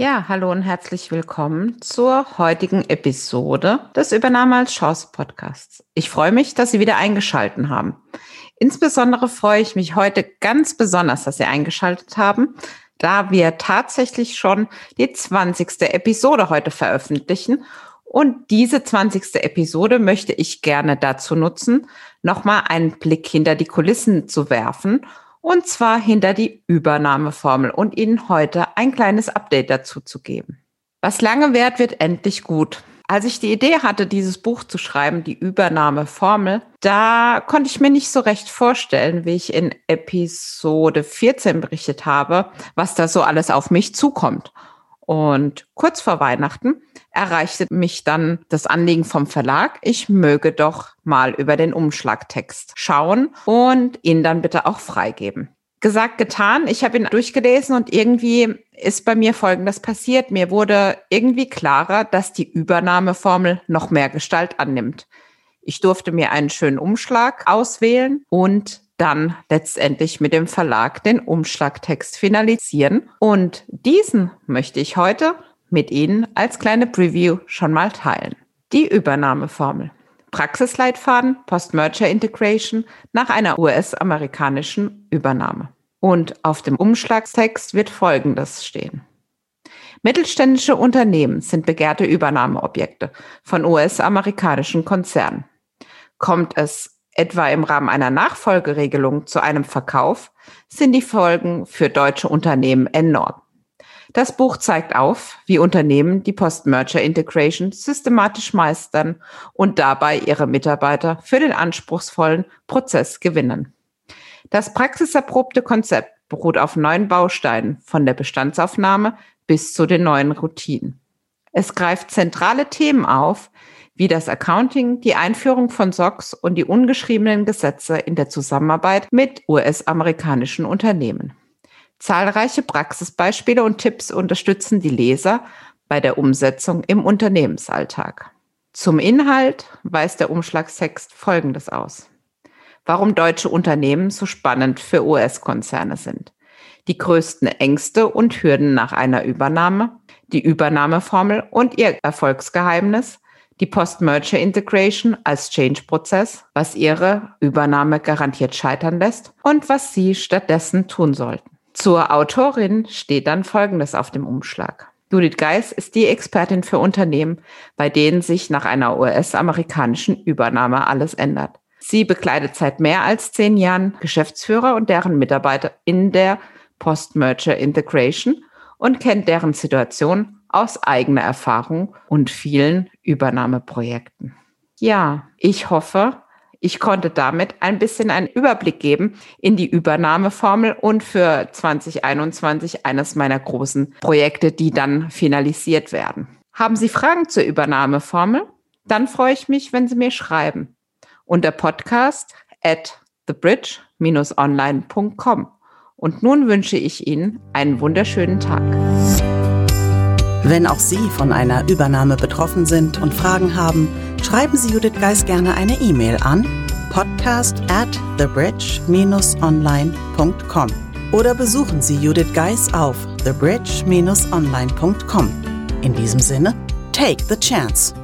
Ja, hallo und herzlich willkommen zur heutigen Episode des Übernahme als Chance Podcasts. Ich freue mich, dass Sie wieder eingeschaltet haben. Insbesondere freue ich mich heute ganz besonders, dass Sie eingeschaltet haben, da wir tatsächlich schon die 20. Episode heute veröffentlichen. Und diese 20. Episode möchte ich gerne dazu nutzen, nochmal einen Blick hinter die Kulissen zu werfen und zwar hinter die Übernahmeformel und Ihnen heute ein kleines Update dazu zu geben. Was lange währt, wird endlich gut. Als ich die Idee hatte, dieses Buch zu schreiben, die Übernahmeformel, da konnte ich mir nicht so recht vorstellen, wie ich in Episode 14 berichtet habe, was da so alles auf mich zukommt. Und kurz vor Weihnachten erreichte mich dann das Anliegen vom Verlag, ich möge doch mal über den Umschlagtext schauen und ihn dann bitte auch freigeben. Gesagt, getan. Ich habe ihn durchgelesen und irgendwie ist bei mir Folgendes passiert. Mir wurde irgendwie klarer, dass die Übernahmeformel noch mehr Gestalt annimmt. Ich durfte mir einen schönen Umschlag auswählen und dann letztendlich mit dem Verlag den Umschlagtext finalisieren. Und diesen möchte ich heute mit Ihnen als kleine Preview schon mal teilen. Die Übernahmeformel. Praxisleitfaden Post-Merger Integration nach einer US-amerikanischen Übernahme. Und auf dem Umschlagstext wird Folgendes stehen. Mittelständische Unternehmen sind begehrte Übernahmeobjekte von US-amerikanischen Konzernen. Kommt es etwa im Rahmen einer Nachfolgeregelung zu einem Verkauf, sind die Folgen für deutsche Unternehmen enorm. Das Buch zeigt auf, wie Unternehmen die Post-Merger Integration systematisch meistern und dabei ihre Mitarbeiter für den anspruchsvollen Prozess gewinnen. Das praxiserprobte Konzept beruht auf neun Bausteinen von der Bestandsaufnahme bis zu den neuen Routinen. Es greift zentrale Themen auf, wie das Accounting, die Einführung von SOX und die ungeschriebenen Gesetze in der Zusammenarbeit mit US-amerikanischen Unternehmen. Zahlreiche Praxisbeispiele und Tipps unterstützen die Leser bei der Umsetzung im Unternehmensalltag. Zum Inhalt weist der Umschlagstext Folgendes aus. Warum deutsche Unternehmen so spannend für US-Konzerne sind. Die größten Ängste und Hürden nach einer Übernahme, die Übernahmeformel und ihr Erfolgsgeheimnis, die Post-Merger Integration als Change-Prozess, was ihre Übernahme garantiert scheitern lässt und was sie stattdessen tun sollten. Zur Autorin steht dann Folgendes auf dem Umschlag. Judith Geis ist die Expertin für Unternehmen, bei denen sich nach einer US-amerikanischen Übernahme alles ändert. Sie bekleidet seit mehr als zehn Jahren Geschäftsführer und deren Mitarbeiter in der Post-Merger Integration und kennt deren Situation aus eigener Erfahrung und vielen Übernahmeprojekten. Ja, ich hoffe, ich konnte damit ein bisschen einen Überblick geben in die Übernahmeformel und für 2021 eines meiner großen Projekte, die dann finalisiert werden. Haben Sie Fragen zur Übernahmeformel? Dann freue ich mich, wenn Sie mir schreiben. Unter podcast at thebridge-online.com. Und nun wünsche ich Ihnen einen wunderschönen Tag. Wenn auch Sie von einer Übernahme betroffen sind und Fragen haben, schreiben Sie Judith Geis gerne eine E-Mail an podcast at thebridge-online.com oder besuchen Sie Judith Geis auf thebridge-online.com. In diesem Sinne, take the chance.